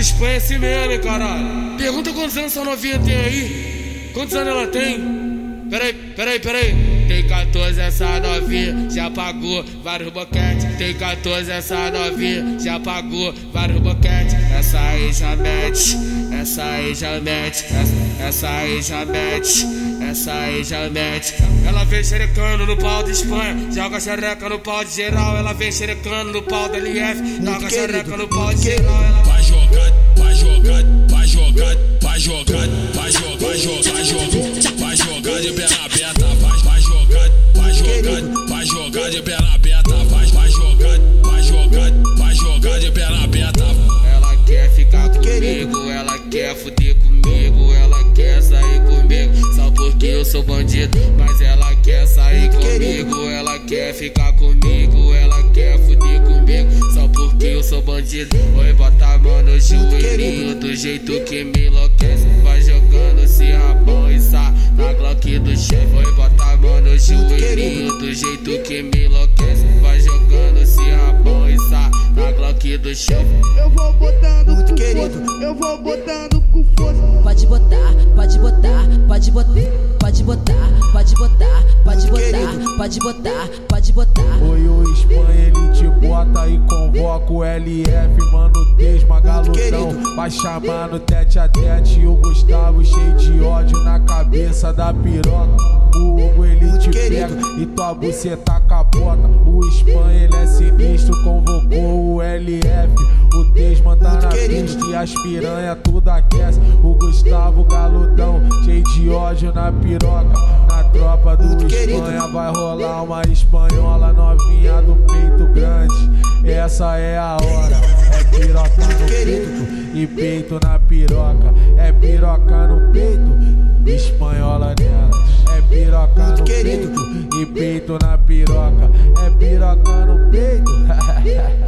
Espanha é assim mesmo, hein, caralho. Pergunta quantos anos essa novinha tem aí. Quantos anos ela tem? Peraí, peraí, peraí. Tem 14 essa novinha, já pagou vários boquetes. Tem 14 essa novinha, já pagou vários boquetes. Essa aí já mete, essa aí já mete, essa, essa aí já mete, essa aí já mete. Ela vem xerecando no pau de Espanha, joga xereca no pau de geral. Ela vem xerecando no pau da LF, joga xereca no pau de geral. Jogar de perna aberta, vai, vai jogar, vai jogar, vai jogar de perna aberta, vai, vai jogar, vai jogar, vai jogar de perna aberta. Ela quer ficar comigo, ela quer fuder comigo, ela quer sair comigo, só porque eu sou bandido, mas ela quer sair comigo, ela quer ficar comigo, ela quer fuder comigo, só porque eu sou bandido. Oi, bota a mão no joelhinho do jeito que me enlouquece, vai jeito que me enlouquece, vai jogando esse rabão e sa na Glock do chefe. Eu vou botando com força, eu vou botando com força. Pode botar, pode botar, pode botar, pode botar, pode botar, pode botar, pode botar, pode botar. Oi, o Espanha, ele te bota e convoca o LF, mano, desma galudão. Vai chamar no tete a tete o Gustavo cheio de ódio na cabeça da piroca. O Hugo ele te pega e tua buceta capota. O Espanha ele é sinistro, convocou o LF. O Desman tá na pista e as piranha tudo aquece. O Gustavo galudão, cheio de ódio na piroca. Na tropa do Espanha vai rolar uma espanhola novinha do peito grande. Essa é a hora. É piroca no peito e peito na piroca. É piroca no peito, peito e peito na piroca. É piroca no peito.